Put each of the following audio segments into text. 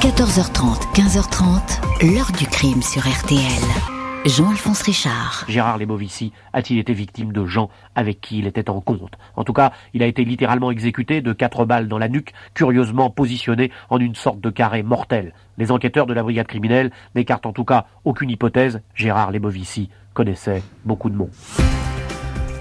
14h30, 15h30, l'heure du crime sur RTL. Jean-Alphonse Richard. Gérard Lebovici a-t-il été victime de gens avec qui il était en compte? En tout cas, il a été littéralement exécuté de quatre balles dans la nuque, curieusement positionné en une sorte de carré mortel. Les enquêteurs de la brigade criminelle n'écartent en tout cas aucune hypothèse. Gérard Lebovici connaissait beaucoup de monde.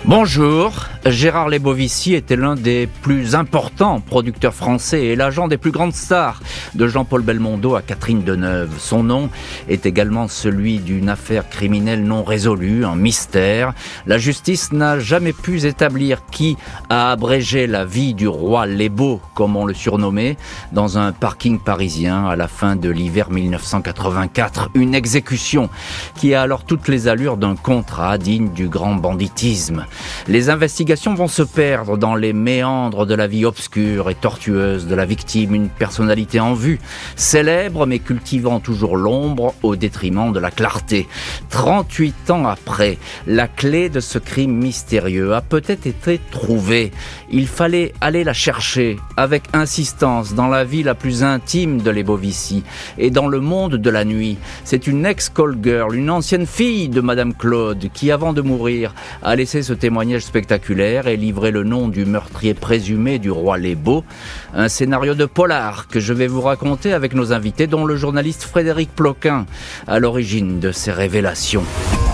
Bonjour, Gérard Lebovici était l'un des plus importants producteurs français et l'agent des plus grandes stars de Jean-Paul Belmondo à Catherine Deneuve. Son nom est également celui d'une affaire criminelle non résolue, un mystère. La justice n'a jamais pu établir qui a abrégé la vie du roi Lebo, comme on le surnommait, dans un parking parisien à la fin de l'hiver 1984. Une exécution qui a alors toutes les allures d'un contrat digne du grand banditisme. Les investigations vont se perdre dans les méandres de la vie obscure et tortueuse de la victime, une personnalité en vue, célèbre mais cultivant toujours l'ombre au détriment de la clarté. 38 ans après, la clé de ce crime mystérieux a peut-être été trouvée. Il fallait aller la chercher avec insistance dans la vie la plus intime de l'Ebovici et dans le monde de la nuit. C'est une ex-call girl, une ancienne fille de Madame Claude qui, avant de mourir, a laissé ce témoignage spectaculaire et livrer le nom du meurtrier présumé du roi Lébeau. Un scénario de polar que je vais vous raconter avec nos invités, dont le journaliste Frédéric Ploquin, à l'origine de ces révélations.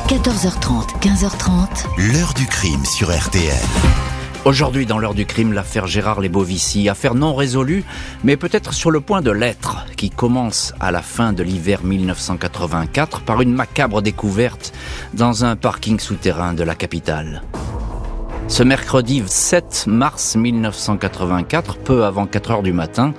14h30, 15h30. L'heure du crime sur RTL. Aujourd'hui, dans l'heure du crime, l'affaire Gérard Lebovici, affaire non résolue, mais peut-être sur le point de l'être, qui commence à la fin de l'hiver 1984 par une macabre découverte dans un parking souterrain de la capitale. Ce mercredi 7 mars 1984, peu avant 4 heures du matin,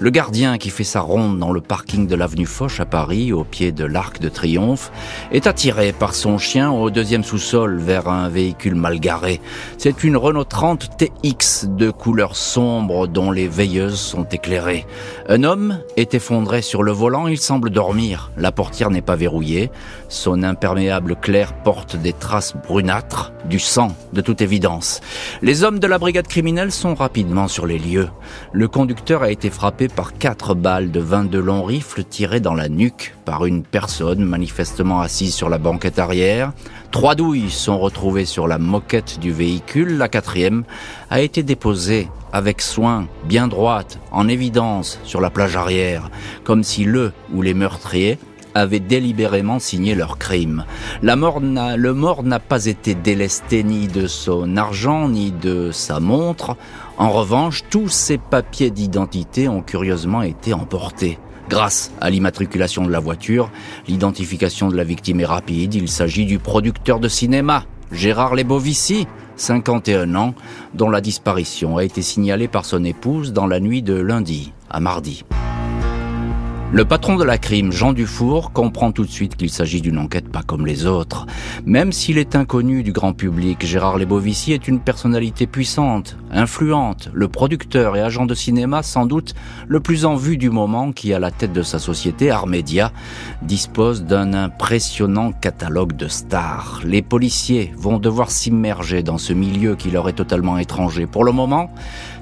le gardien qui fait sa ronde dans le parking de l'avenue Foch à Paris, au pied de l'Arc de Triomphe, est attiré par son chien au deuxième sous-sol vers un véhicule mal garé. C'est une Renault 30 TX de couleur sombre dont les veilleuses sont éclairées. Un homme est effondré sur le volant, il semble dormir. La portière n'est pas verrouillée. Son imperméable clair porte des traces brunâtres, du sang, de toute évidence. Les hommes de la brigade criminelle sont rapidement sur les lieux. Le conducteur a été frappé par quatre balles de 22 longs rifles tirées dans la nuque par une personne manifestement assise sur la banquette arrière. Trois douilles sont retrouvées sur la moquette du véhicule. La quatrième a été déposée avec soin, bien droite, en évidence sur la plage arrière, comme si le ou les meurtriers avaient délibérément signé leur crime. La mort le mort n'a pas été délesté ni de son argent ni de sa montre. En revanche, tous ces papiers d'identité ont curieusement été emportés. Grâce à l'immatriculation de la voiture, l'identification de la victime est rapide. Il s'agit du producteur de cinéma, Gérard Lebovici, 51 ans, dont la disparition a été signalée par son épouse dans la nuit de lundi à mardi. Le patron de la crime, Jean Dufour, comprend tout de suite qu'il s'agit d'une enquête pas comme les autres. Même s'il est inconnu du grand public, Gérard Lebovici est une personnalité puissante, influente, le producteur et agent de cinéma sans doute le plus en vue du moment qui, à la tête de sa société, Armédia, dispose d'un impressionnant catalogue de stars. Les policiers vont devoir s'immerger dans ce milieu qui leur est totalement étranger. Pour le moment,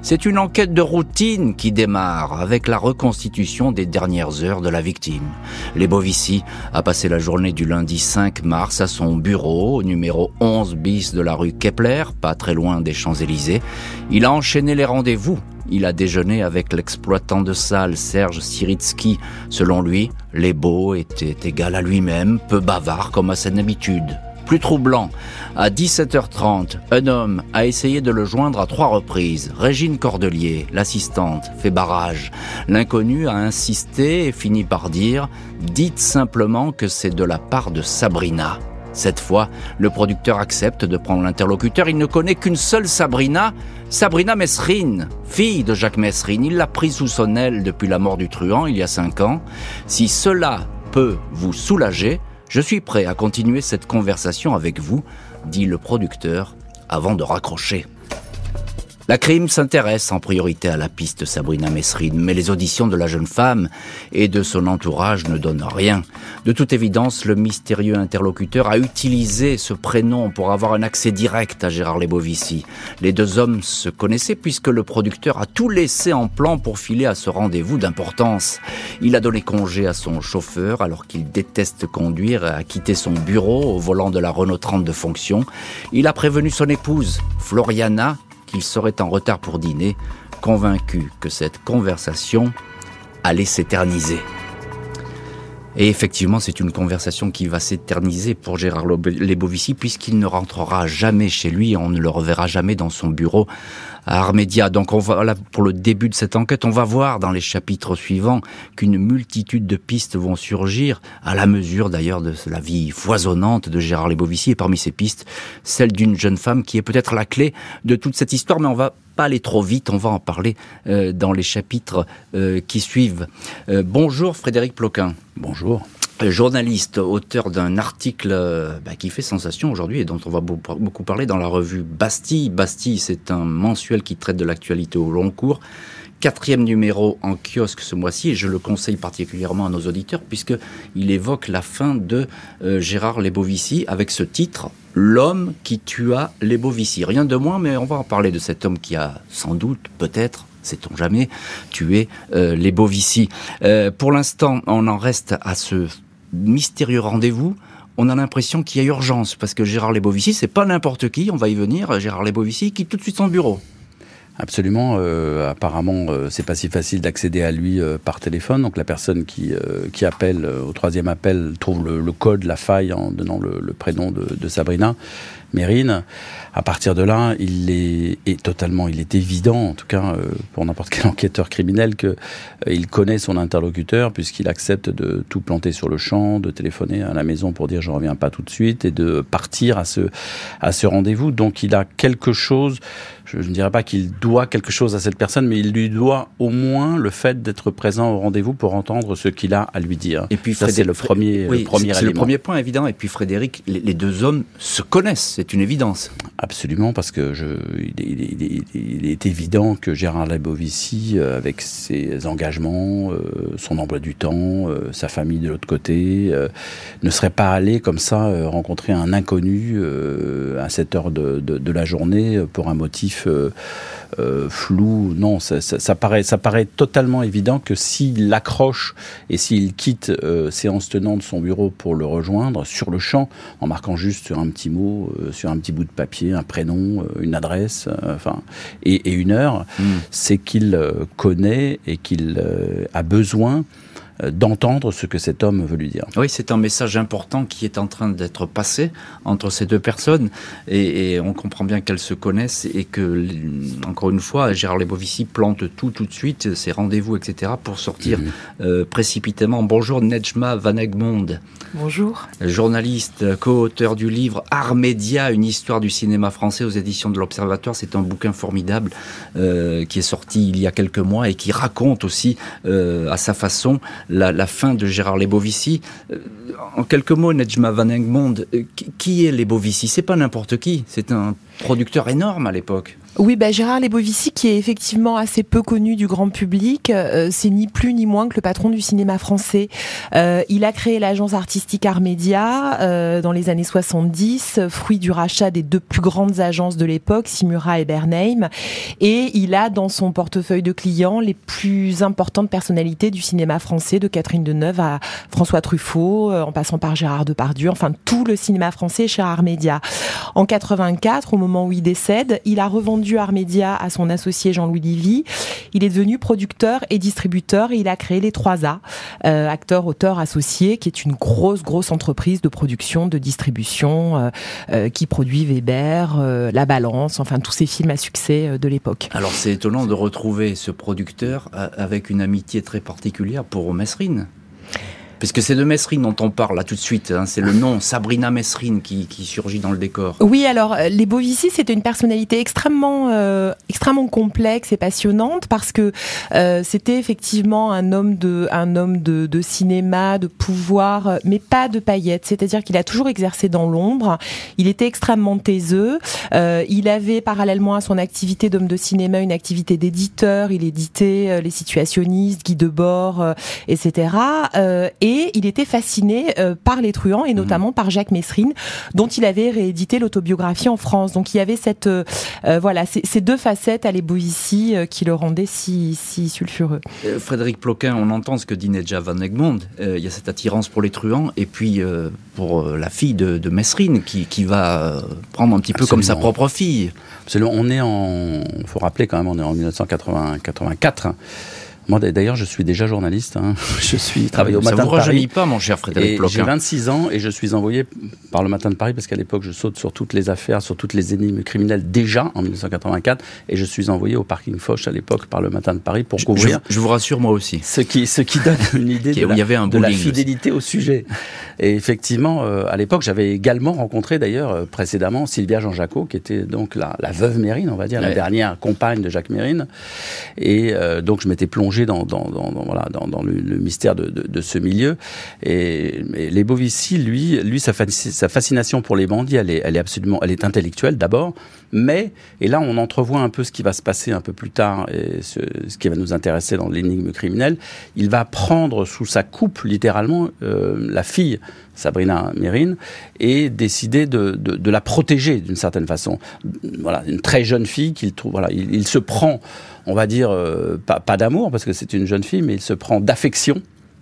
c'est une enquête de routine qui démarre avec la reconstitution des dernières heures de la victime. Lebovici a passé la journée du lundi 5 mars à son bureau au numéro 11 bis de la rue Kepler, pas très loin des Champs-Élysées. Il a enchaîné les rendez-vous. Il a déjeuné avec l'exploitant de salle Serge Siritsky. Selon lui, Lebo était égal à lui-même, peu bavard comme à son habitude. Plus troublant, à 17h30, un homme a essayé de le joindre à trois reprises. Régine Cordelier, l'assistante, fait barrage. L'inconnu a insisté et finit par dire « Dites simplement que c'est de la part de Sabrina ». Cette fois, le producteur accepte de prendre l'interlocuteur. Il ne connaît qu'une seule Sabrina, Sabrina Messrine, fille de Jacques Messrine. Il l'a prise sous son aile depuis la mort du truand il y a cinq ans. Si cela peut vous soulager, je suis prêt à continuer cette conversation avec vous, dit le producteur avant de raccrocher. La crime s'intéresse en priorité à la piste Sabrina Mesrine, mais les auditions de la jeune femme et de son entourage ne donnent rien. De toute évidence, le mystérieux interlocuteur a utilisé ce prénom pour avoir un accès direct à Gérard Lebovici. Les deux hommes se connaissaient puisque le producteur a tout laissé en plan pour filer à ce rendez-vous d'importance. Il a donné congé à son chauffeur alors qu'il déteste conduire et a quitté son bureau au volant de la Renault 30 de fonction. Il a prévenu son épouse, Floriana, qu'il serait en retard pour dîner, convaincu que cette conversation allait s'éterniser. Et effectivement, c'est une conversation qui va s'éterniser pour Gérard Lebovici puisqu'il ne rentrera jamais chez lui, on ne le reverra jamais dans son bureau à Armédia. Donc on va là pour le début de cette enquête, on va voir dans les chapitres suivants qu'une multitude de pistes vont surgir à la mesure d'ailleurs de la vie foisonnante de Gérard Lebovici et parmi ces pistes, celle d'une jeune femme qui est peut-être la clé de toute cette histoire mais on va pas aller trop vite, on va en parler euh, dans les chapitres euh, qui suivent. Euh, bonjour Frédéric Ploquin. Bonjour journaliste, auteur d'un article bah, qui fait sensation aujourd'hui et dont on va beaucoup parler dans la revue Bastille. Bastille, c'est un mensuel qui traite de l'actualité au long cours. Quatrième numéro en kiosque ce mois-ci et je le conseille particulièrement à nos auditeurs puisque il évoque la fin de Gérard Lebovici avec ce titre l'homme qui tua les Bovici. Rien de moins, mais on va en parler de cet homme qui a sans doute, peut-être, sait-on jamais, tué euh, les Bovici. Euh, pour l'instant, on en reste à ce mystérieux rendez-vous. On a l'impression qu'il y a urgence parce que Gérard Lebovici, c'est pas n'importe qui. On va y venir. Gérard Lebovici quitte tout de suite son bureau. Absolument. Euh, apparemment, euh, c'est pas si facile d'accéder à lui euh, par téléphone. Donc la personne qui, qui appelle au troisième appel trouve le, code, la faille en donnant le, prénom de, de, Sabrina Mérine. À partir de là, il est, est, totalement, il est évident, en tout cas pour n'importe quel enquêteur criminel, que il connaît son interlocuteur puisqu'il accepte de tout planter sur le champ, de téléphoner à la maison pour dire je reviens pas tout de suite et de partir à ce à ce rendez-vous. Donc il a quelque chose je, ne dirais pas qu'il doit quelque chose à cette personne, mais il lui doit au moins le fait d'être présent au rendez-vous pour entendre ce qu'il a à lui dire. Et puis ça c'est le premier, oui, premier C'est le premier point évident. Et puis Frédéric, les, deux hommes se connaissent, c'est une évidence. Absolument, parce que je, il, est, évident que Gérard Labovici, euh, avec ses engagements, euh, son emploi du temps, euh, sa famille de l'autre côté, ne serait pas allé comme ça rencontrer un inconnu à cette heure de, de, de la journée pour un motif euh, euh, flou. Non, ça, paraît, ça paraît totalement évident que s'il accroche et s'il quitte euh, séance tenante son bureau pour le rejoindre sur le champ, en marquant juste sur un petit mot, sur un petit bout de papier, un prénom, une adresse, enfin, et, une heure, hmm. c'est qu'il connaît et qu'il a besoin d'entendre ce que cet homme veut lui dire. Oui, c'est un message important qui est en train d'être passé entre ces deux personnes et, on comprend bien qu'elles se connaissent et que, encore une fois, Gérard Lebovici plante tout tout de suite, ses rendez-vous, etc., pour sortir mhm. euh, précipitamment. Bonjour Nejma Van Egmond. Bonjour. Journaliste, co-auteur du livre Armédia, une histoire du cinéma français aux éditions de l'Observatoire. C'est un bouquin formidable euh, qui est sorti il y a quelques mois et qui raconte aussi à sa façon la, fin de Gérard Lebovici. Euh, en quelques mots, Nejma Van Engmond, euh, qui est Lebovici? C'est pas n'importe qui, c'est un producteur énorme à l'époque. Oui, bah Gérard Lebovici, qui est effectivement assez peu connu du grand public, euh, c'est ni plus ni moins que le patron du cinéma français. Euh, il a créé l'agence artistique Armédia euh, dans les années 70, fruit du rachat des deux plus grandes agences de l'époque, Simura et Bernheim, et il a dans son portefeuille de clients les plus importantes personnalités du cinéma français, de Catherine Deneuve à François Truffaut, en passant par Gérard Depardieu, enfin tout le cinéma français chez Armédia. En 84, au moment où il décède, il a revendu Armédia à son associé Jean-Louis Livy. Il est devenu producteur et distributeur et il a créé les 3A, euh, acteur, auteur, associé, qui est une grosse, grosse entreprise de production, de distribution, euh, euh, qui produit Weber, La Balance, enfin tous ces films à succès de l'époque. Alors c'est étonnant de retrouver ce producteur avec une amitié très particulière pour Mesrine. Puisque c'est de Mesrine dont on parle là tout de suite, hein. c'est le nom Sabrina Mesrine qui, surgit dans le décor. Oui, alors euh, les Bovici, c'était une personnalité extrêmement, euh, extrêmement complexe et passionnante parce que euh, c'était effectivement un homme de, un homme de, cinéma, de pouvoir, mais pas de paillettes. C'est-à-dire qu'il a toujours exercé dans l'ombre. Il était extrêmement taiseux. il avait parallèlement à son activité d'homme de cinéma une activité d'éditeur. Il éditait les situationnistes, Guy Debord, etc. et et il était fasciné euh, par les truands et notamment par Jacques Messrine, dont il avait réédité l'autobiographie en France. Donc il y avait cette euh, euh, voilà ces, deux facettes à ici qui le rendaient si, si sulfureux. Frédéric Ploquin, on entend ce que dit Nedja Van Egmond. il y a cette attirance pour les truands et puis pour la fille de, de Messrine qui, qui, va prendre un petit peu comme sa propre fille. Absolument. On est en, faut rappeler quand même, on est en 1984. Moi, d'ailleurs, je suis déjà journaliste. Hein. Je suis travaillé au Matin de Paris. Ça pas, mon cher Frédéric J'ai 26 ans et je suis envoyé par le Matin de Paris parce qu'à l'époque, je saute sur toutes les affaires, sur toutes les énigmes criminelles déjà en 1984 et je suis envoyé au parking Foch à l'époque par le Matin de Paris pour couvrir. Je, vous rassure, moi aussi. Ce qui, ce qui donne une idée de, la, y avait un de la fidélité au sujet. Et effectivement, euh, à l'époque, j'avais également rencontré d'ailleurs euh, précédemment Sylvia Jean-Jacot, qui était donc la, la, veuve Mérine, on va dire, la dernière compagne de Jacques Mérine. Et euh, donc, je m'étais plongé dans, dans, dans, voilà, dans, dans le, mystère de, de, ce milieu. Et, les Bovici, lui, lui sa, sa, fascination pour les bandits, elle est, absolument, elle est intellectuelle d'abord, mais, et là on entrevoit un peu ce qui va se passer un peu plus tard, et ce, qui va nous intéresser dans l'énigme criminelle, il va prendre sous sa coupe littéralement euh, la fille Sabrina Mérine, et décider de, de, la protéger d'une certaine façon. Voilà, une très jeune fille qu'il trouve. Voilà, il, il, se prend on va dire, euh, pas, d'amour, parce que c'est une jeune fille, mais il se prend d'affection,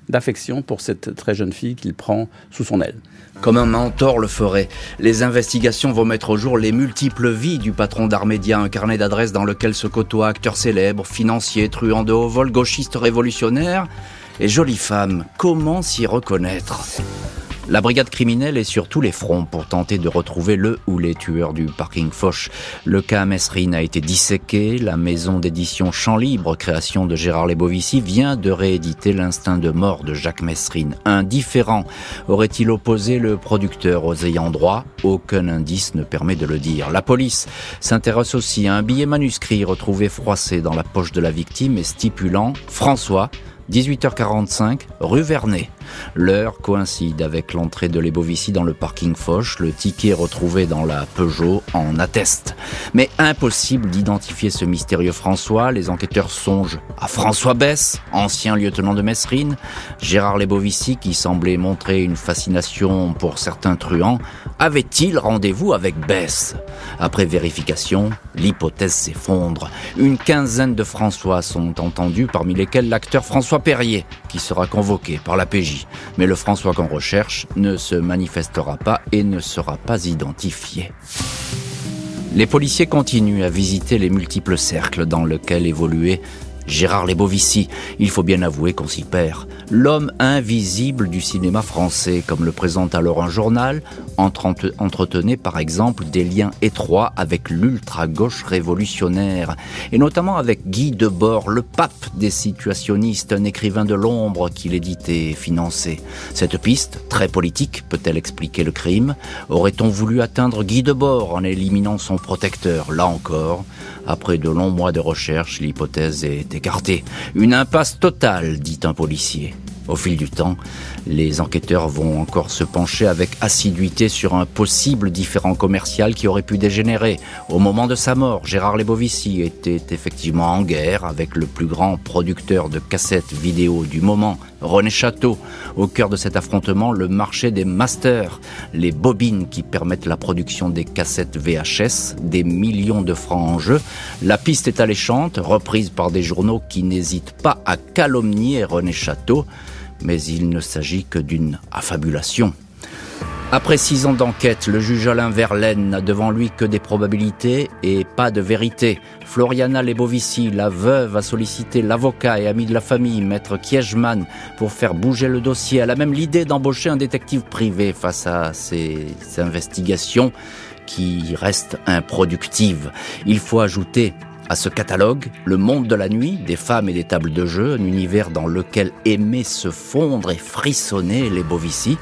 d'affection pour cette très jeune fille qu'il prend sous son aile. Comme un mentor le ferait, les investigations vont mettre au jour les multiples vies du patron d'Armédia, un carnet d'adresses dans lequel se côtoient acteurs célèbres, financiers, truands de haut vol, gauchistes révolutionnaires et jolies femmes. Comment s'y reconnaître? La brigade criminelle est sur tous les fronts pour tenter de retrouver le ou les tueurs du parking Foch. Le cas Mesrine a été disséqué. La maison d'édition Champ Libre, création de Gérard Lebovici, vient de rééditer l'instinct de mort de Jacques Mesrine. Indifférent aurait-il opposé le producteur aux ayants droit? Aucun indice ne permet de le dire. La police s'intéresse aussi à un billet manuscrit retrouvé froissé dans la poche de la victime et stipulant François 18h45, rue Vernet. L'heure coïncide avec l'entrée de l'Ebovici dans le parking Foch. Le ticket retrouvé dans la Peugeot en atteste. Mais impossible d'identifier ce mystérieux François. Les enquêteurs songent à François Bess, ancien lieutenant de Messrine. Gérard Lebovici, qui semblait montrer une fascination pour certains truands, avait-il rendez-vous avec Bess? Après vérification, l'hypothèse s'effondre. Une quinzaine de François sont entendus, parmi lesquels l'acteur François Perrier, qui sera convoqué par la PJ mais le François qu'on recherche ne se manifestera pas et ne sera pas identifié. Les policiers continuent à visiter les multiples cercles dans lesquels évoluait Gérard Lebovici, il faut bien avouer qu'on s'y perd. L'homme invisible du cinéma français, comme le présente alors un journal, entretenait par exemple des liens étroits avec l'ultra-gauche révolutionnaire, et notamment avec Guy Debord, le pape des situationnistes, un écrivain de l'ombre qu'il éditait et finançait. Cette piste, très politique, peut-elle expliquer le crime? Aurait-on voulu atteindre Guy Debord en éliminant son protecteur? Là encore, après de longs mois de recherche, l'hypothèse est écartée. Une impasse totale, dit un policier. Au fil du temps, les enquêteurs vont encore se pencher avec assiduité sur un possible différent commercial qui aurait pu dégénérer. Au moment de sa mort, Gérard Lebovici était effectivement en guerre avec le plus grand producteur de cassettes vidéo du moment, René Château. Au cœur de cet affrontement, le marché des masters, les bobines qui permettent la production des cassettes VHS, des millions de francs en jeu. La piste est alléchante, reprise par des journaux qui n'hésitent pas à calomnier René Château mais il ne s'agit que d'une affabulation. Après six ans d'enquête, le juge Alain Verlaine n'a devant lui que des probabilités et pas de vérité. Floriana Lebovici, la veuve, a sollicité l'avocat et ami de la famille, maître Kiechman, pour faire bouger le dossier. Elle a même l'idée d'embaucher un détective privé face à ces investigations qui restent improductives. Il faut ajouter à ce catalogue le monde de la nuit, des femmes et des tables de jeu, un univers dans lequel aimaient se fondre et frissonner les Bovici.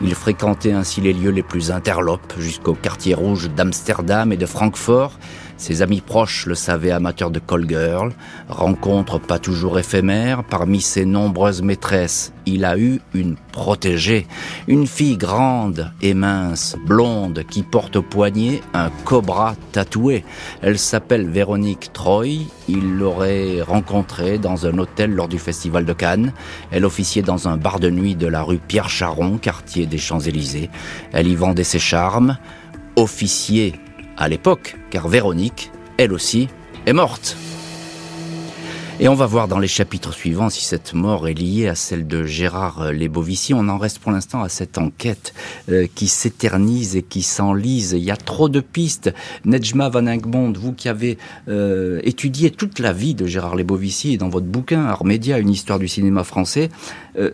Il fréquentait ainsi les lieux les plus interlopes jusqu'au quartier rouge d'Amsterdam et de Francfort, ses amis proches le savaient amateur de call girl, rencontre pas toujours éphémère, parmi ses nombreuses maîtresses, il a eu une protégée, une fille grande et mince, blonde, qui porte au poignet un cobra tatoué. Elle s'appelle Véronique Troy, il l'aurait rencontrée dans un hôtel lors du festival de Cannes. Elle officiait dans un bar de nuit de la rue Pierre Charon, quartier des Champs-Élysées. Elle y vendait ses charmes. Officier à l'époque, car Véronique, elle aussi, est morte. Et on va voir dans les chapitres suivants si cette mort est liée à celle de Gérard Lebovici. On en reste pour l'instant à cette enquête euh, qui s'éternise et qui s'enlise. Il y a trop de pistes. Nejma Van Egmond, vous qui avez euh, étudié toute la vie de Gérard Lebovici dans votre bouquin Armédia, une histoire du cinéma français, euh,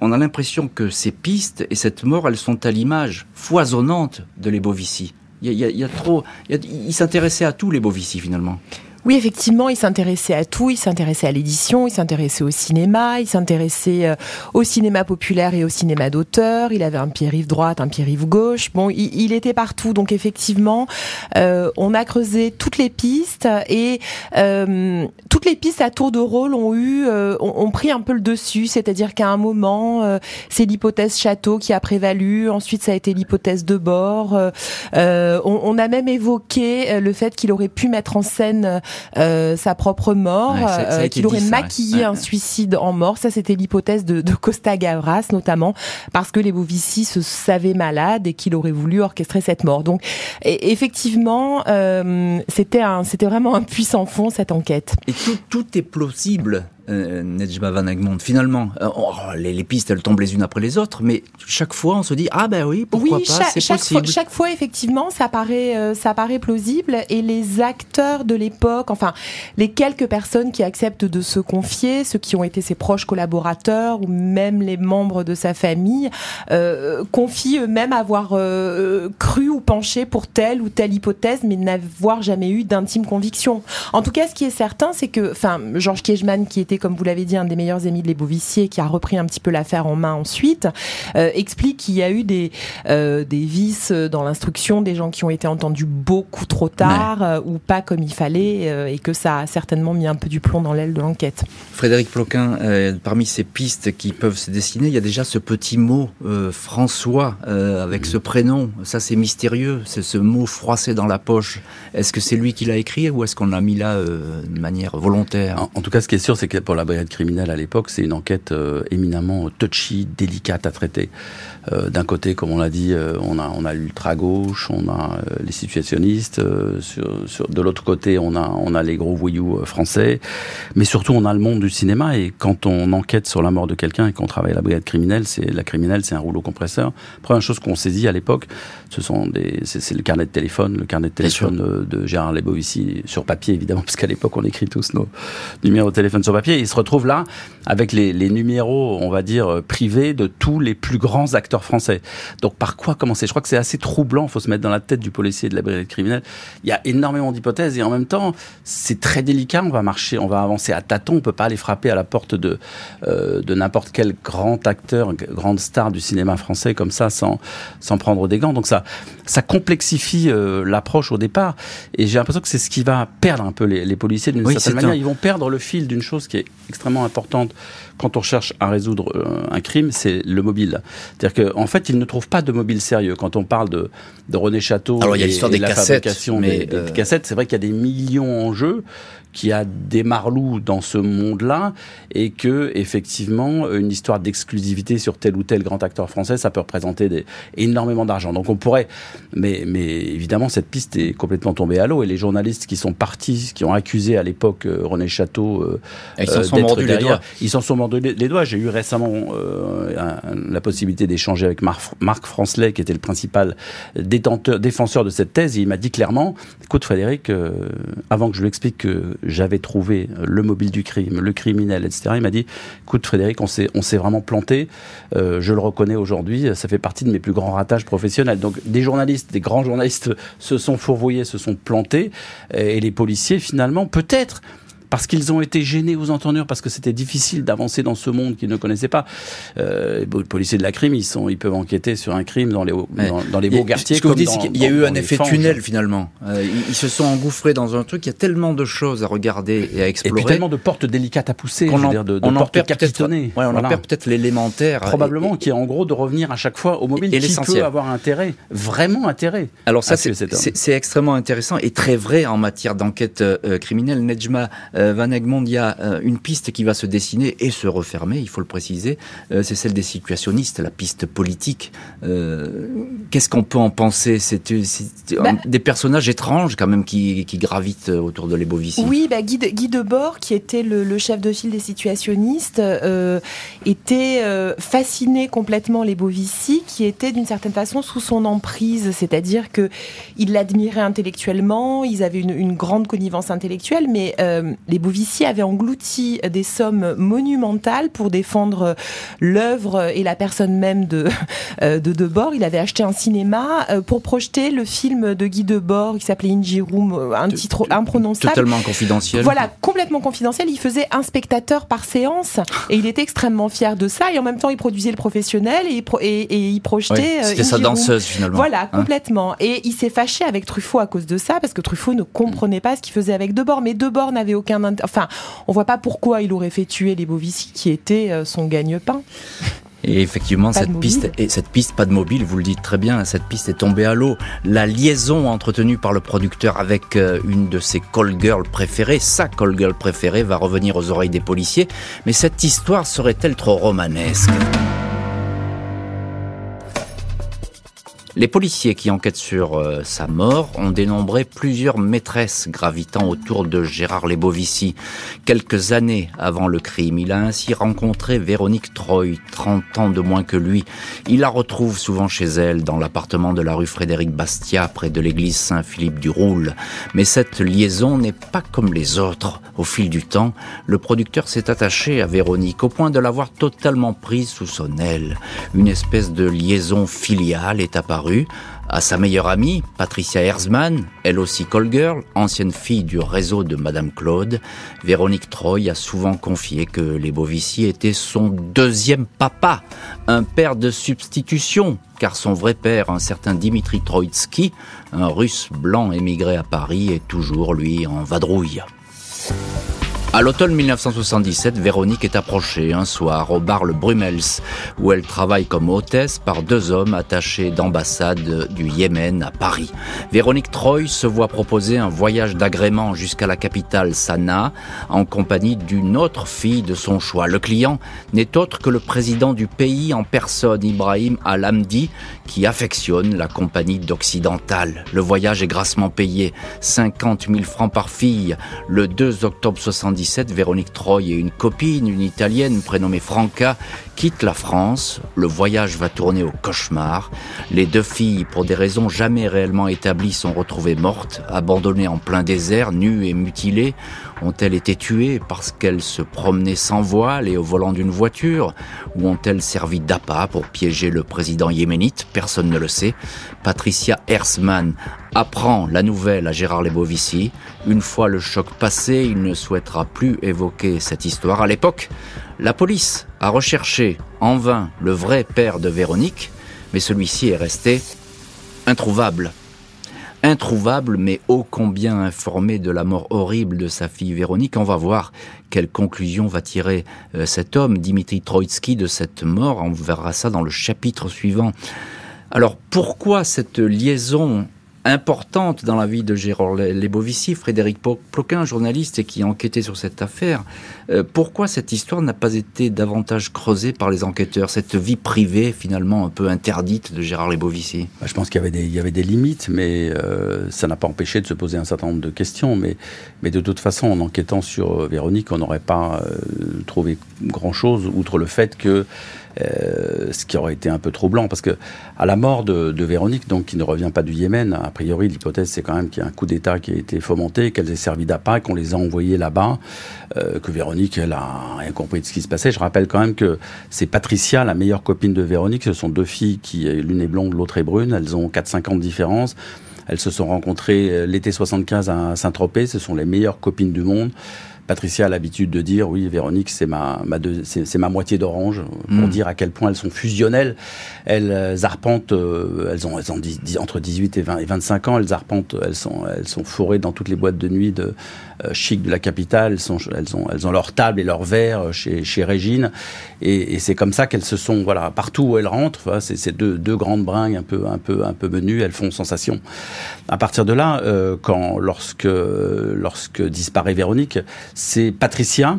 on a l'impression que ces pistes et cette mort, elles sont à l'image foisonnante de Lebovici. Il y a, trop. Il, s'intéressait à tous les Bovici finalement. Oui, effectivement, il s'intéressait à tout. Il s'intéressait à l'édition, il s'intéressait au cinéma, il s'intéressait euh, au cinéma populaire et au cinéma d'auteur. Il avait un pied rive droite, un pied rive gauche. Bon, il, était partout. Donc effectivement, euh, on a creusé toutes les pistes et euh, toutes les pistes à tour de rôle ont eu, ont, pris un peu le dessus. C'est-à-dire qu'à un moment, c'est l'hypothèse château qui a prévalu. Ensuite, ça a été l'hypothèse de bord. On, on, a même évoqué le fait qu'il aurait pu mettre en scène euh, sa propre mort, euh, qu'il aurait maquillé un suicide en mort. Ça, c'était l'hypothèse de, de, Costa Gavras, notamment parce que les Bovici se savaient malades et qu'il aurait voulu orchestrer cette mort. Donc, effectivement, euh, c'était un, c'était vraiment un puissant fond cette enquête. Et tout, tout est plausible euh, Nejma Van Egmond. Finalement, euh, oh, les, pistes, elles tombent les unes après les autres, mais chaque fois, on se dit ah ben oui, pourquoi pas, c'est possible. chaque fois, effectivement, ça paraît, euh, ça paraît plausible, et les acteurs de l'époque, enfin, les quelques personnes qui acceptent de se confier, ceux qui ont été ses proches collaborateurs ou même les membres de sa famille, confient eux-mêmes avoir cru ou penché pour telle ou telle hypothèse, mais n'avoir jamais eu d'intime conviction. En tout cas, ce qui est certain, c'est que, enfin, Georges Kiechman, qui était comme vous l'avez dit, un des meilleurs amis de Les Beauvissier, qui a repris un petit peu l'affaire en main ensuite, euh, explique qu'il y a eu des, euh, des vices dans l'instruction, des gens qui ont été entendus beaucoup trop tard euh, ou pas comme il fallait, et que ça a certainement mis un peu du plomb dans l'aile de l'enquête. Frédéric Ploquin, parmi ces pistes qui peuvent se dessiner, il y a déjà ce petit mot François avec ce prénom. Ça, c'est mystérieux, c'est ce mot froissé dans la poche. Est-ce que c'est lui qui l'a écrit ou est-ce qu'on l'a mis là de manière volontaire? En, tout cas, ce qui est sûr, c'est que pour la brigade criminelle à l'époque, c'est une enquête euh, éminemment touchy, délicate à traiter. Euh, d'un côté, comme on l'a dit, euh, on a on a l'ultra gauche, on a les situationnistes. De l'autre côté, on a on a les gros voyous français, mais surtout on a le monde du cinéma. Et quand on enquête sur la mort de quelqu'un et qu'on travaille à la brigade criminelle, c'est la criminelle, c'est un rouleau compresseur. Première chose qu'on saisit à l'époque, ce sont des c'est le carnet de téléphone, le carnet de téléphone de, Gérard Lebovici sur papier évidemment, parce qu'à l'époque on écrit tous nos numéros de téléphone sur papier. Et il se retrouve là avec les, les numéros, on va dire privés de tous les plus grands acteurs français. Donc par quoi commencer? Je crois que c'est assez troublant, il faut se mettre dans la tête du policier de la brigade criminelle. Il y a énormément d'hypothèses et en même temps, c'est très délicat, on va marcher, on va avancer à tâtons, on peut pas aller frapper à la porte de euh, de n'importe quel grand acteur, grande star du cinéma français comme ça sans sans prendre des gants. Donc ça ça complexifie euh, l'approche au départ. Et j'ai l'impression que c'est ce qui va perdre un peu les, les policiers d'une certaine manière, ils vont perdre le fil d'une chose qui est extrêmement importante quand on cherche à résoudre euh, un crime, c'est le mobile. C'est-à-dire qu'en fait, ils ne trouvent pas de mobile sérieux. Quand on parle de, de René Château Alors, il y a l'histoire des la cassettes, fabrication mais des, euh, cassettes, c'est vrai qu'il y a des millions en jeu qui a des marlous dans ce monde-là et que effectivement une histoire d'exclusivité sur tel ou tel grand acteur français ça peut représenter des, énormément d'argent donc on pourrait mais mais évidemment cette piste est complètement tombée à l'eau et les journalistes qui sont partis qui ont accusé à l'époque euh, René Château ils s'en sont mordus les doigts ils s'en sont les doigts. J'ai eu récemment euh, la possibilité d'échanger avec Marc, Francelet, qui était le principal détenteur, défenseur de cette thèse. Et il m'a dit clairement, écoute Frédéric, euh, avant que je lui explique que j'avais trouvé le mobile du crime, le criminel, etc., il m'a dit, écoute Frédéric, on s'est, on s'est vraiment planté. Euh, je le reconnais aujourd'hui. Ça fait partie de mes plus grands ratages professionnels. Donc des journalistes, des grands journalistes se sont fourvoyés, se sont plantés. Et les policiers, finalement, peut-être parce qu'ils ont été gênés aux entendures, parce que c'était difficile d'avancer dans ce monde qu'ils ne connaissaient pas. Euh, les policiers de la crime, ils, sont, ils peuvent enquêter sur un crime dans les, dans, les beaux quartiers. Ce que vous dites, il y a eu un effet tunnel finalement. Euh, ils, se sont engouffrés dans un truc, il y a tellement de choses à regarder et à explorer. Et puis tellement de portes délicates à pousser, on en, de, on portes en perd peut-être l'élémentaire. Probablement, qui est en gros de revenir à chaque fois au mobile, et qui peut avoir intérêt, vraiment intérêt. Alors ça, c'est extrêmement intéressant et très vrai en matière d'enquête euh, criminelle. Nejma euh, Van Egmond, il y a euh, une piste qui va se dessiner et se refermer, il faut le préciser, euh, c'est celle des situationnistes, la piste politique. Qu'est-ce qu'on peut en penser? C'est bah des personnages étranges quand même qui, gravitent autour de l'Ebovici. Oui, bah Guy, de, Guy Debord, qui était le, chef de file des situationnistes, était fasciné complètement l'Ebovici, qui était d'une certaine façon sous son emprise, c'est-à-dire que il l'admirait intellectuellement, ils avaient une, une, grande connivence intellectuelle, mais les Bovici avait englouti des sommes monumentales pour défendre l'œuvre et la personne même de, euh, de Debord. Il avait acheté un cinéma euh, pour projeter le film de Guy Debord qui s'appelait Room, euh, un titre imprononçable. Totalement confidentiel. Voilà, complètement confidentiel. Il faisait un spectateur par séance et il était extrêmement fier de ça. Et en même temps, il produisait le professionnel et, et, il projetait. C'était sa danseuse finalement. Voilà, hein. complètement. Et il s'est fâché avec Truffaut à cause de ça parce que Truffaut ne comprenait pas ce qu'il faisait avec Debord. Mais Debord n'avait aucun Enfin, on voit pas pourquoi il aurait fait tuer les Bovici, qui était euh, son gagne-pain. Et effectivement, cette piste, et cette piste, pas de mobile, vous le dites très bien, cette piste est tombée à l'eau. La liaison entretenue par le producteur avec euh, une de ses call girls préférées, sa call girl préférée, va revenir aux oreilles des policiers. Mais cette histoire serait-elle trop romanesque? Les policiers qui enquêtent sur euh, sa mort ont dénombré plusieurs maîtresses gravitant autour de Gérard Lebovici. Quelques années avant le crime, il a ainsi rencontré Véronique Troy, 30 ans de moins que lui. Il la retrouve souvent chez elle, dans l'appartement de la rue Frédéric Bastia, près de l'église Saint-Philippe du Roule. Mais cette liaison n'est pas comme les autres. Au fil du temps, le producteur s'est attaché à Véronique au point de l'avoir totalement prise sous son aile. Une espèce de liaison filiale est apparue à sa meilleure amie, Patricia Herzmann, elle aussi call girl, ancienne fille du réseau de Madame Claude, Véronique Troy a souvent confié que les Bovici étaient son deuxième papa, un père de substitution, car son vrai père, un certain Dimitri Troitsky, un russe blanc émigré à Paris, est toujours, lui, en vadrouille. À l'automne 1977, Véronique est approchée un soir au bar Le Brumels, où elle travaille comme hôtesse par deux hommes attachés d'ambassade du Yémen à Paris. Véronique Troy se voit proposer un voyage d'agrément jusqu'à la capitale Sanaa, en compagnie d'une autre fille de son choix. Le client n'est autre que le président du pays en personne, Ibrahim Al-Hamdi, qui affectionne la compagnie d'Occidental. Le voyage est grassement payé, 50 000 francs par fille. Le 2 octobre 70, Véronique Troy et une copine, une italienne prénommée Franca, quittent la France. Le voyage va tourner au cauchemar. Les deux filles, pour des raisons jamais réellement établies, sont retrouvées mortes, abandonnées en plein désert, nues et mutilées. Ont-elles été tuées parce qu'elles se promenaient sans voile et au volant d'une voiture? Ou ont-elles servi d'appât pour piéger le président yéménite? Personne ne le sait. Patricia Hersman apprend la nouvelle à Gérard Lebovici. Une fois le choc passé, il ne souhaitera plus évoquer cette histoire. À l'époque, la police a recherché en vain le vrai père de Véronique, mais celui-ci est resté introuvable introuvable, mais ô combien informé de la mort horrible de sa fille Véronique. On va voir quelle conclusion va tirer euh, cet homme, Dimitri Troitsky, de cette mort. On verra ça dans le chapitre suivant. Alors pourquoi cette liaison importante dans la vie de Gérard Lebovici, Frédéric Ploquin, journaliste qui a enquêté sur cette affaire. Euh, pourquoi cette histoire n'a pas été davantage creusée par les enquêteurs, cette vie privée finalement un peu interdite de Gérard Lebovici? Bah, Je pense qu'il y, avait des, limites, mais euh, ça n'a pas empêché de se poser un certain nombre de questions. Mais, mais de toute façon, en enquêtant sur euh, Véronique, on n'aurait pas trouvé grand-chose, outre le fait que euh, ce qui aurait été un peu troublant parce que à la mort de, Véronique, donc qui ne revient pas du Yémen, a priori l'hypothèse c'est quand même qu'il y a un coup d'État qui a été fomenté, qu'elle ait servi d'appât, qu'on les a envoyés là-bas, euh, que Véronique elle a rien compris de ce qui se passait. Je rappelle quand même que c'est Patricia, la meilleure copine de Véronique, ce sont deux filles qui l'une est blonde, l'autre est brune, elles ont 4-5 ans de différence. Elles se sont rencontrées euh, l'été 75 à Saint-Tropez, ce sont les meilleures copines du monde. Patricia a l'habitude de dire, oui, Véronique, c'est ma, ma c'est ma moitié d'orange, pour hmm. dire à quel point elles sont fusionnelles. Elles euh, arpentent, euh, elles ont, elles ont entre 18 et, 20, et 25 ans, elles arpentent, elles sont, elles sont forées dans toutes les boîtes de nuit de, chic de la capitale. Elles, ont, leur table et leur verre chez, chez Régine. Et, c'est comme ça qu'elles se sont, voilà, partout où elles rentrent, c'est ces deux, deux grandes bringues un peu, un peu, un peu menues, elles font sensation. À partir de là, euh, quand, lorsque, lorsque disparaît Véronique, c'est Patricia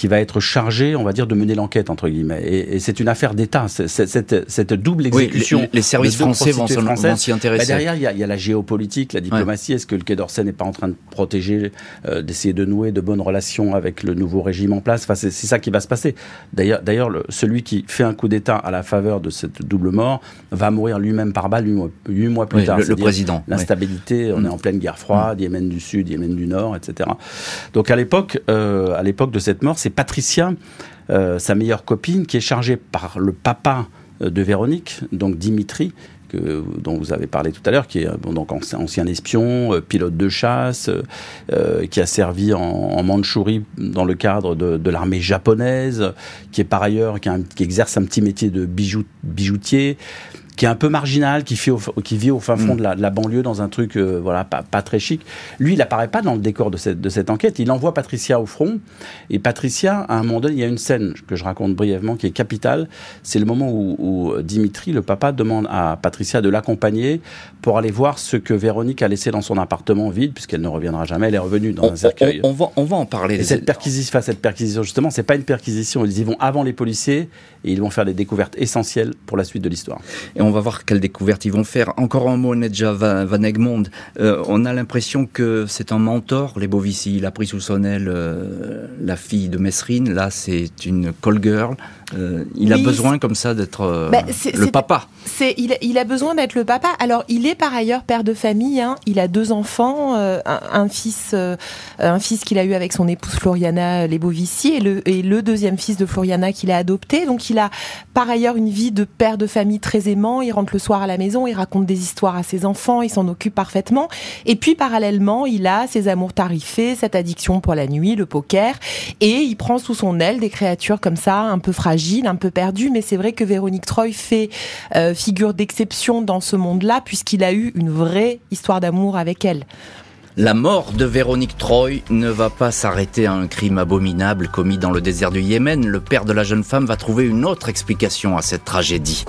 qui va être chargé, on va dire, de mener l'enquête entre guillemets. Et, c'est une affaire d'État. Cette, cette, double exécution. les, services français vont s'y intéresser. Bah, derrière, il y, a, il y, a, la géopolitique, la diplomatie. Est-ce que le Quai d'Orsay n'est pas en train de protéger, euh, d'essayer de nouer de bonnes relations avec le nouveau régime en place? Enfin, c'est ça qui va se passer. D'ailleurs, celui qui fait un coup d'État à la faveur de cette double mort va mourir lui-même par balle huit mois, plus tard. Le, président. L'instabilité. On est en pleine guerre froide, mm. Yémen du Sud, Yémen du Nord, etc. Donc à l'époque, euh, à l'époque de cette mort, c'est Patricia, euh, sa meilleure copine, qui est chargée par le papa euh, de Véronique, donc Dimitri, dont vous avez parlé tout à l'heure, qui est bon, donc ancien espion, euh, pilote de chasse, qui a servi en, Mandchourie dans le cadre de, l'armée japonaise, qui est par ailleurs, qui, exerce un petit métier de bijou, bijoutier, qui est un peu marginal, qui, fait qui vit au fin fond mm. de, la, banlieue dans un truc euh, voilà pas, pas, très chic. Lui, il n'apparaît pas dans le décor de cette, de cette enquête. Il envoie Patricia au front. Et Patricia, à un moment donné, il y a une scène que je raconte brièvement qui est capitale. C'est le moment où, Dimitri, le papa, demande à Patricia de l'accompagner pour aller voir ce que Véronique a laissé dans son appartement vide, puisqu'elle ne reviendra jamais. Elle est revenue dans un cercueil. On, va, on va en parler. Et cette perquisition, cette perquisition, justement, c'est pas une perquisition. Ils y vont avant les policiers et ils vont faire des découvertes essentielles pour la suite de l'histoire. Et on va voir quelle découverte ils vont faire. Encore un mot, Nedja Van Egmond. Euh, on a l'impression que c'est un mentor, les Bovici. Il a pris sous son aile euh, la fille de Messrine. Là, c'est une call girl. Euh, il a besoin comme ça d'être bah, le papa. C'est, il, a besoin d'être le papa. Alors, il est par ailleurs père de famille. Hein. Il a deux enfants, un, fils, un fils qu'il a eu avec son épouse Floriana Lebovici et le, et le deuxième fils de Floriana qu'il a adopté. Donc, il a par ailleurs une vie de père de famille très aimant. Il rentre le soir à la maison, il raconte des histoires à ses enfants, il s'en occupe parfaitement. Et puis parallèlement, il a ses amours tarifés, cette addiction pour la nuit, le poker, et il prend sous son aile des créatures comme ça, un peu fragiles, un peu perdues. Mais c'est vrai que Véronique Troy fait euh, figure d'exception dans ce monde-là, puisqu'il a eu une vraie histoire d'amour avec elle. La mort de Véronique Troy ne va pas s'arrêter à un crime abominable commis dans le désert du Yémen. Le père de la jeune femme va trouver une autre explication à cette tragédie.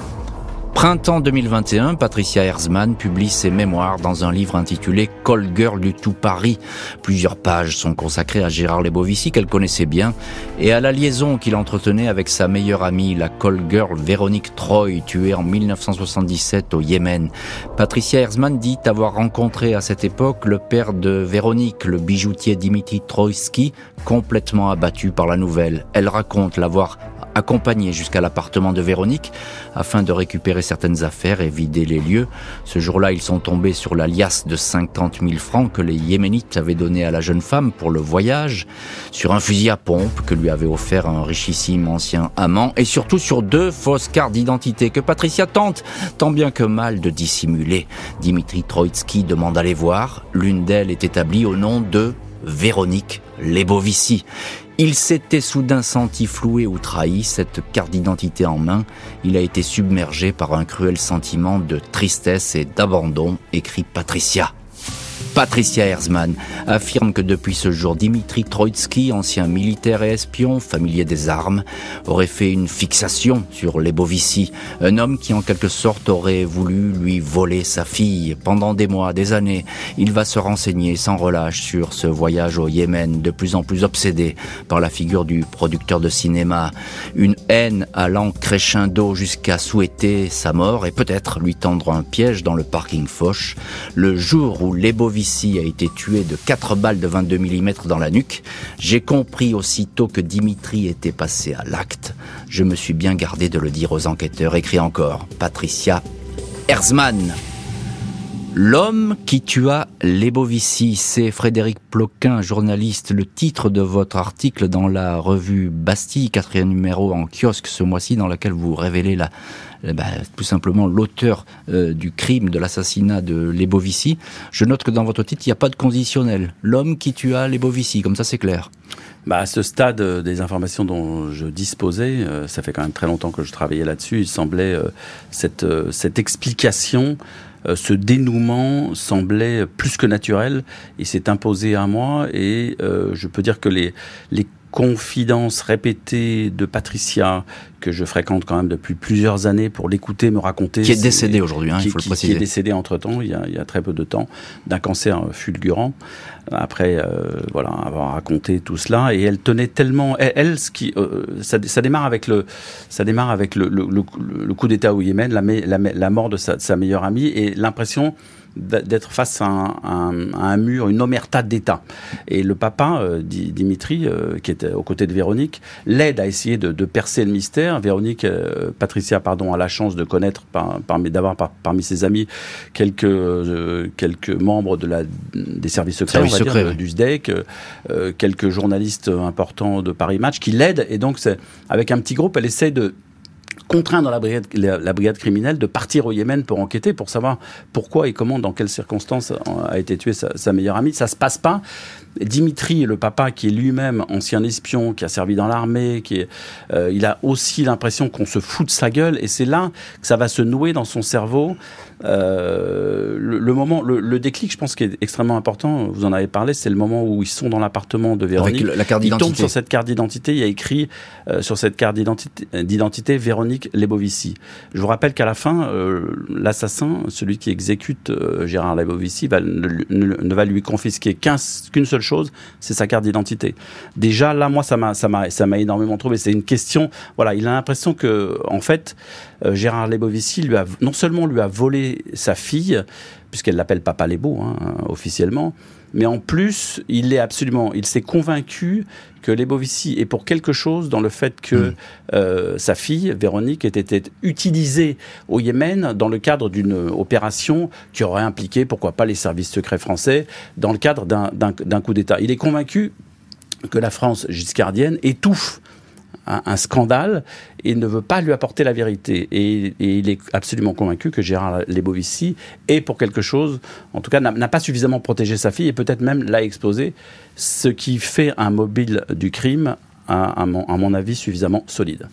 Printemps 2021, Patricia Herzmann publie ses mémoires dans un livre intitulé Call Girl du tout Paris. Plusieurs pages sont consacrées à Gérard Lebovici qu'elle connaissait bien et à la liaison qu'il entretenait avec sa meilleure amie, la Call Girl Véronique Troy, tuée en 1977 au Yémen. Patricia Herzmann dit avoir rencontré à cette époque le père de Véronique, le bijoutier Dimitri Troïski, complètement abattu par la nouvelle. Elle raconte l'avoir accompagné jusqu'à l'appartement de Véronique afin de récupérer certaines affaires et vider les lieux. Ce jour-là, ils sont tombés sur la liasse de 50 000 francs que les Yéménites avaient donné à la jeune femme pour le voyage, sur un fusil à pompe que lui avait offert un richissime ancien amant et surtout sur deux fausses cartes d'identité que Patricia tente tant bien que mal de dissimuler. Dimitri Troitsky demande à les voir. L'une d'elles est établie au nom de Véronique Lebovici. Il s'était soudain senti floué ou trahi, cette carte d'identité en main. Il a été submergé par un cruel sentiment de tristesse et d'abandon, écrit Patricia. Patricia Herzmann affirme que depuis ce jour, Dimitri Troitsky, ancien militaire et espion, familier des armes, aurait fait une fixation sur Lebovici, un homme qui en quelque sorte aurait voulu lui voler sa fille. Pendant des mois, des années, il va se renseigner sans relâche sur ce voyage au Yémen, de plus en plus obsédé par la figure du producteur de cinéma. Une haine allant crescendo jusqu'à souhaiter sa mort et peut-être lui tendre un piège dans le parking Foch. Le jour où A été tué de 4 balles de 22 mm dans la nuque, j'ai compris aussitôt que Dimitri était passé à l'acte. Je me suis bien gardé de le dire aux enquêteurs. Écrit encore Patricia Herzmann. L'homme qui tua Lebovici, c'est Frédéric Ploquin, journaliste. Le titre de votre article dans la revue Bastille, quatrième numéro en kiosque ce mois-ci, dans laquelle vous révélez la, eh ben, tout simplement l'auteur euh, du crime, de l'assassinat de Lebovici. Je note que dans votre titre, il n'y a pas de conditionnel. L'homme qui tua Lebovici, comme ça c'est clair. Bah, à ce stade euh, des informations dont je disposais, euh, ça fait quand même très longtemps que je travaillais là-dessus, il semblait cette, cette explication ce dénouement semblait plus que naturel. Il s'est imposé à moi et je peux dire que les confidences répétées de Patricia, que je fréquente quand même depuis plusieurs années pour l'écouter, me raconter. Qui est décédé aujourd'hui, hein, il faut le préciser. Qui est décédé entre-temps, il, il, y a très peu de temps, d'un cancer fulgurant. Après, euh, voilà, avoir raconté tout cela. Et elle tenait tellement... Elle, ce qui, euh, ça, ça, démarre avec le, ça démarre avec le, le, le, coup d'État au Yémen, la, la, la mort de sa, de sa meilleure amie, et l'impression d'être face à un, mur, une omerta d'État. Et le papa, euh, Dimitri, euh, qui était aux côtés de Véronique, l'aide à essayer de, percer le mystère. Véronique, euh, Patricia, pardon, a la chance de connaître, parmi, d'avoir parmi ses amis quelques, quelques membres de la, des services secrets, du SDEC, quelques journalistes importants de Paris Match qui l'aident. Et donc, avec un petit groupe, elle essaie de contraint dans la brigade, la, brigade criminelle de partir au Yémen pour enquêter, pour savoir pourquoi et comment, dans quelles circonstances a été tuée sa, sa meilleure amie. Ça se passe pas. Dimitri, le papa, qui est lui-même ancien espion, qui a servi dans l'armée, qui est, euh, il a aussi l'impression qu'on se fout de sa gueule, et c'est là que ça va se nouer dans son cerveau. Euh, le, moment, le, déclic, je pense, qui est extrêmement important. Vous en avez parlé, c'est le moment où ils sont dans l'appartement de Véronique. Avec la carte d'identité. Ils tombent sur cette carte d'identité. Il y a écrit euh, sur cette carte d'identité Véronique Lebovici. Je vous rappelle qu'à la fin, euh, l'assassin, celui qui exécute Gérard Lebovici, va, ne, va lui confisquer qu'une seule chose, c'est sa carte d'identité. Déjà là, moi, ça m'a, ça m'a, ça m'a énormément trouvé. C'est une question. Voilà, il a l'impression que, en fait, Gérard Lebovici lui a non seulement lui a volé sa fille, puisqu'elle l'appelle Papa Lebo hein, officiellement. Mais en plus, il est absolument, il s'est convaincu que Lebovici est pour quelque chose dans le fait que mm. euh, sa fille, Véronique, ait été utilisée au Yémen dans le cadre d'une opération qui aurait impliqué, pourquoi pas, les services secrets français, dans le cadre d'un coup d'État. Il est convaincu que la France giscardienne étouffe un, scandale et ne veut pas lui apporter la vérité. Et, il est absolument convaincu que Gérard Lebovici est pour quelque chose, en tout cas n'a pas suffisamment protégé sa fille et peut-être même l'a exposé, ce qui fait un mobile du crime, à, mon, à mon avis, suffisamment solide.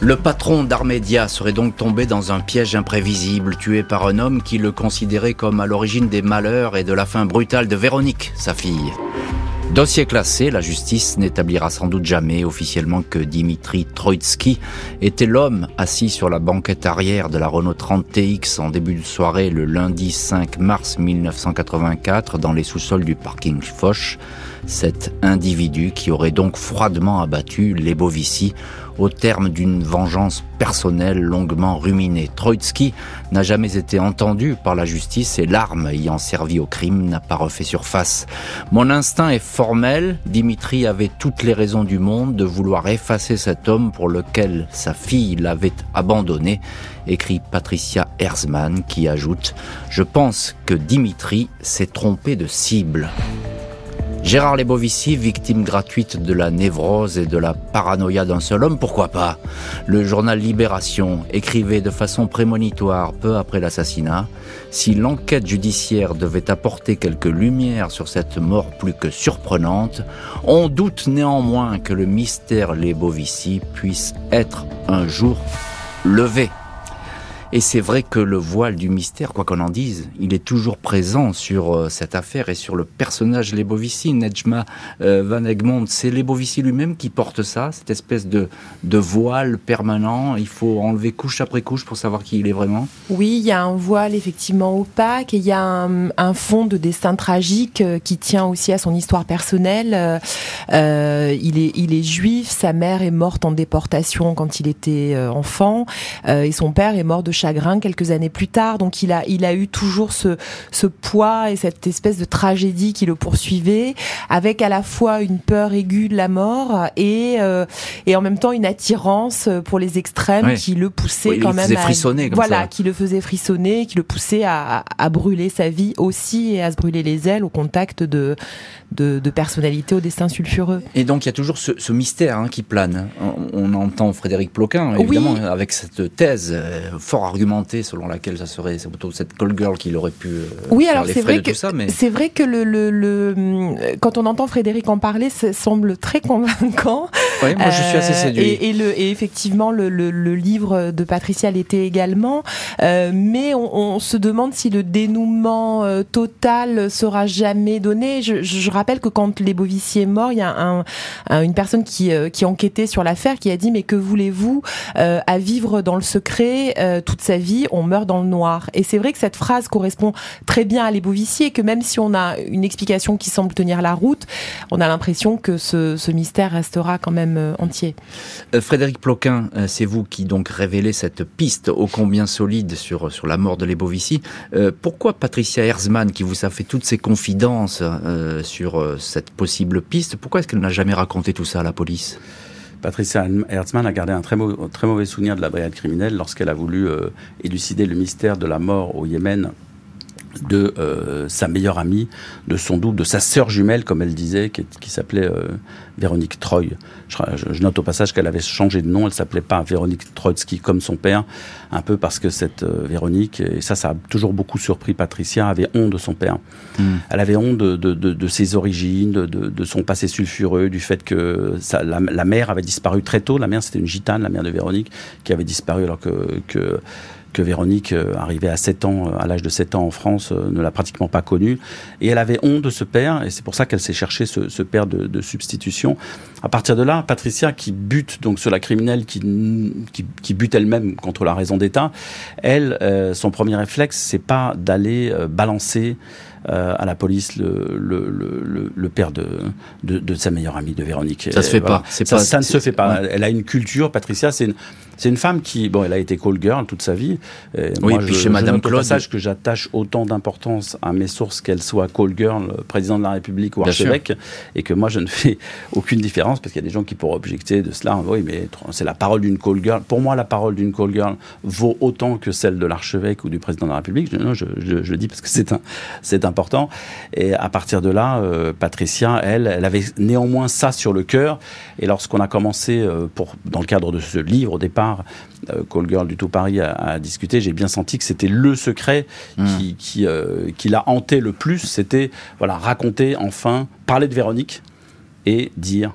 Le patron d'Armédia serait donc tombé dans un piège imprévisible, tué par un homme qui le considérait comme à l'origine des malheurs et de la fin brutale de Véronique, sa fille. Dossier classé, la justice n'établira sans doute jamais officiellement que Dimitri Troitsky était l'homme assis sur la banquette arrière de la Renault 30 TX en début de soirée le lundi 5 mars 1984 dans les sous-sols du parking Foch. Cet individu qui aurait donc froidement abattu Lebovici au terme d'une vengeance personnelle longuement ruminée. Troitsky n'a jamais été entendu par la justice et l'arme ayant servi au crime n'a pas refait surface. Mon instinct est formel, Dimitri avait toutes les raisons du monde de vouloir effacer cet homme pour lequel sa fille l'avait abandonné, écrit Patricia Herzmann qui ajoute « Je pense que Dimitri s'est trompé de cible ». Gérard Lebovici, victime gratuite de la névrose et de la paranoïa d'un seul homme, pourquoi pas? Le journal Libération écrivait de façon prémonitoire peu après l'assassinat Si l'enquête judiciaire devait apporter quelques lumières sur cette mort plus que surprenante, on doute néanmoins que le mystère Lebovici puisse être un jour levé. Et c'est vrai que le voile du mystère, quoi qu'on en dise, il est toujours présent sur euh, cette affaire et sur le personnage Lebovici, Nejma euh, Van Egmond. C'est Lebovici lui-même qui porte ça, cette espèce de, voile permanent. Il faut enlever couche après couche pour savoir qui il est vraiment. Oui, il y a un voile effectivement opaque et il y a un, fond de destin tragique euh, qui tient aussi à son histoire personnelle. il, est, il est juif, sa mère est morte en déportation quand il était enfant et son père est mort de chagrin quelques années plus tard. Donc il a, il a eu toujours ce, ce poids et cette espèce de tragédie qui le poursuivait, avec à la fois une peur aiguë de la mort et, euh, et en même temps une attirance pour les extrêmes qui le poussait quand même à, frissonner voilà, qui le faisait frissonner, qui le poussait à, à, brûler sa vie aussi et à se brûler les ailes au contact de, de, de personnalités au destin sulfureux. Et donc il y a toujours ce, ce mystère hein, qui plane. On, on, entend Frédéric Ploquin, évidemment, avec cette thèse euh, fort argumentée selon laquelle ça serait c'est plutôt cette call girl qui aurait pu euh, oui, faire alors les vrai. Mais c'est vrai que le, le, le, quand on entend Frédéric en parler, ça semble très convaincant. Oui, moi je suis assez séduit. Euh, et, et, le, et effectivement, le, livre de Patricia l'était également. Euh, mais on, on, se demande si le dénouement total sera jamais donné. Je, je, rappelle que quand les Bovici est mort, il y a un, un, une personne qui, euh, qui enquêtait sur l'affaire qui a dit mais que voulez-vous à vivre dans le secret toute sa vie On meurt dans le noir. Et c'est vrai que cette phrase correspond très bien à les Bovici et que même si on a une explication qui semble tenir la route, on a l'impression que ce, ce mystère restera quand même euh, entier. Euh, Frédéric Ploquin, euh, c'est vous qui donc révélez cette piste ô combien solide sur, sur la mort de Lebovici. pourquoi Patricia Herzmann, qui vous a fait toutes ses confidences sur cette possible piste, pourquoi est-ce qu'elle n'a jamais raconté tout ça à la police? Patricia Herzmann a gardé un très, mauvais souvenir de la brigade criminelle lorsqu'elle a voulu élucider le mystère de la mort au Yémen de euh, sa meilleure amie, de son double, de sa sœur jumelle, comme elle disait, qui, qui s'appelait euh, Véronique Troy. Je, je, note au passage qu'elle avait changé de nom, elle s'appelait pas Véronique Trotsky comme son père, un peu parce que cette euh, Véronique, et ça, ça a toujours beaucoup surpris Patricia, avait honte de son père. Mm. Elle avait honte de, de, de, de ses origines, de, son passé sulfureux, du fait que la, la, mère avait disparu très tôt. La mère, c'était une gitane, la mère de Véronique, qui avait disparu alors que, que que Véronique, euh, arrivée à 7 ans, euh, à l'âge de 7 ans en France, euh, ne l'a pratiquement pas connu. Et elle avait honte de ce père, et c'est pour ça qu'elle s'est cherché ce, ce père de, de, substitution. À partir de là, Patricia, qui bute donc sur la criminelle, qui, qui, qui bute elle-même contre la raison d'État, elle, son premier réflexe, c'est pas d'aller balancer euh, à la police le, le, le, le père de, de, de, sa meilleure amie, de Véronique. Ça se fait pas. Ça, pas. ça, ne se fait pas. Elle a une culture, Patricia, c'est une, c'est une femme qui, bon, elle a été call girl toute sa vie. Et oui, moi, puis je, chez Madame Claude. passage que j'attache autant d'importance à mes sources qu'elle soit call girl, président de la République ou archevêque, et que moi je ne fais aucune différence parce qu'il y a des gens qui pourraient objecter de cela. Oui, mais c'est la parole d'une call girl. Pour moi, la parole d'une call girl vaut autant que celle de l'archevêque ou du président de la République. Non, je, je, je le dis parce que c'est un, c'est important. Et à partir de là, euh, Patricia, elle, elle avait néanmoins ça sur le cœur. Et lorsqu'on a commencé, euh, pour, dans le cadre de ce livre au départ, euh, Call Girl du Tout Paris a, discuté, j'ai bien senti que c'était le secret hmm. qui, qui, qui l'a hanté le plus. C'était voilà, raconter enfin, parler de Véronique et dire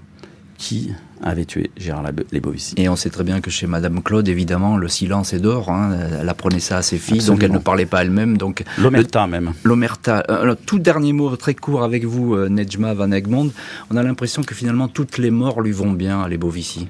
qui avait tué Gérard Lebovici. Et on sait très bien que chez Madame Claude, évidemment, le silence est d'or. Hein. Elle apprenait ça à ses filles, donc elle ne parlait pas elle-même. Donc l'omerta même. L'omerta. Euh, tout dernier mot très court avec vous, Nejma Van Egmond. On a l'impression que finalement toutes les morts lui vont bien à Lebovici.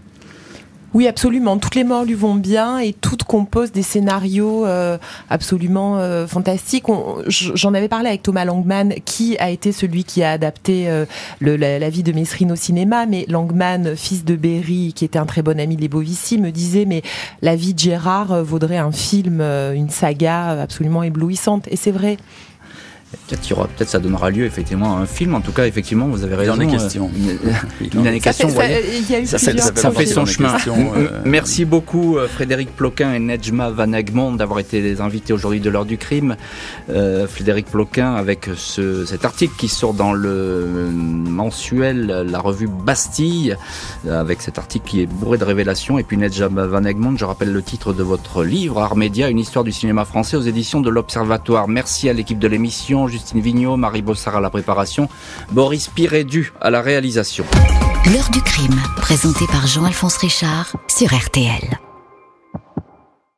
Oui, absolument. Toutes les morts lui vont bien et toutes composent des scénarios euh, absolument euh, fantastiques. J'en avais parlé avec Thomas Langman, qui a été celui qui a adapté euh, le, la, vie de Mesrine au cinéma. Mais Langman, fils de Berry, qui était un très bon ami de Bovici, me disait mais la vie de Gérard vaudrait un film, une saga absolument éblouissante. Et c'est vrai. Peut-être peut-être ça donnera lieu effectivement à un film. En tout cas, effectivement, vous avez raison. Il en est question. il en question. Ça, fait son chemin. Euh, Merci beaucoup euh, Frédéric Ploquin et Nejma Van Egmond d'avoir été les invités aujourd'hui de l'heure du crime. Euh, Frédéric Ploquin avec ce, cet article qui sort dans le mensuel, la revue Bastille, avec cet article qui est bourré de révélations. Et puis Nejma Van Egmond, je rappelle le titre de votre livre, Art Média, une histoire du cinéma français aux éditions de l'Observatoire. Merci à l'équipe de l'émission. Justine Vignot, Marie Bossard à la préparation, Boris Pirédu à la réalisation. L'heure du crime, présenté par Jean-Alphonse Richard sur RTL.